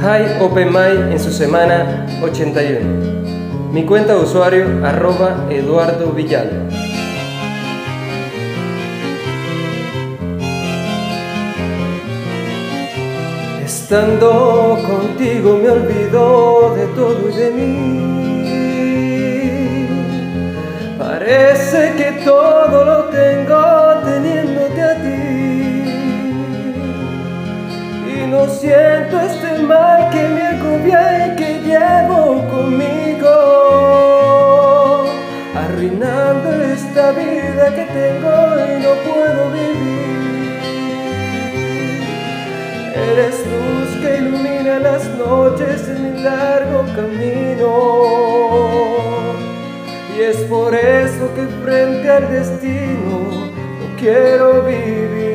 Hi Open Mai en su semana 81. Mi cuenta de usuario arroba Eduardo Villalba. Estando contigo me olvido de todo y de mí. Parece que todo lo no siento este mal que me agobia y que llevo conmigo. Arruinando esta vida que tengo y no puedo vivir. Eres luz que ilumina las noches en mi largo camino. Y es por eso que frente al destino no quiero vivir.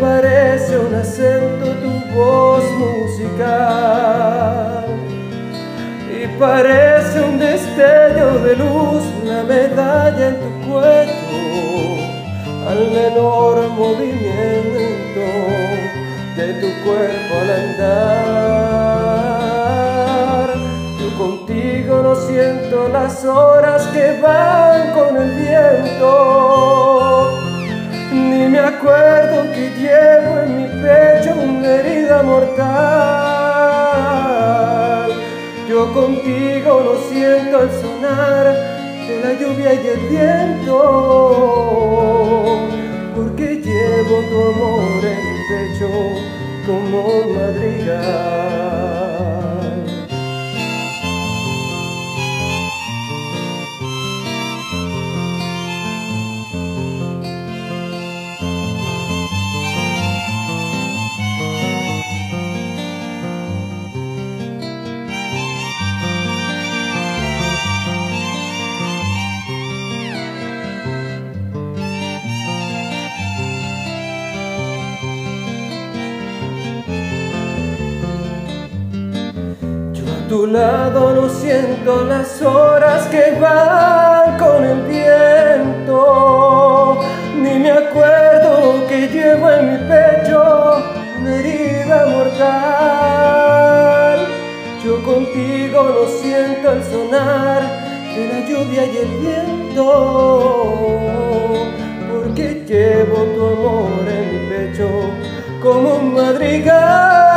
Parece un acento tu voz musical y parece un destello de luz la medalla en tu cuerpo al menor movimiento de tu cuerpo al andar. Yo contigo no siento las horas que van con el viento, ni me acuerdo que llevo en mi pecho una herida mortal. Yo contigo no siento el sonar de la lluvia y el viento, porque llevo tu amor en mi pecho como un madrigal. Tu lado no siento las horas que van con el viento, ni me acuerdo que llevo en mi pecho una herida mortal. Yo contigo no siento el sonar de la lluvia y el viento, porque llevo tu amor en mi pecho como un madrigal.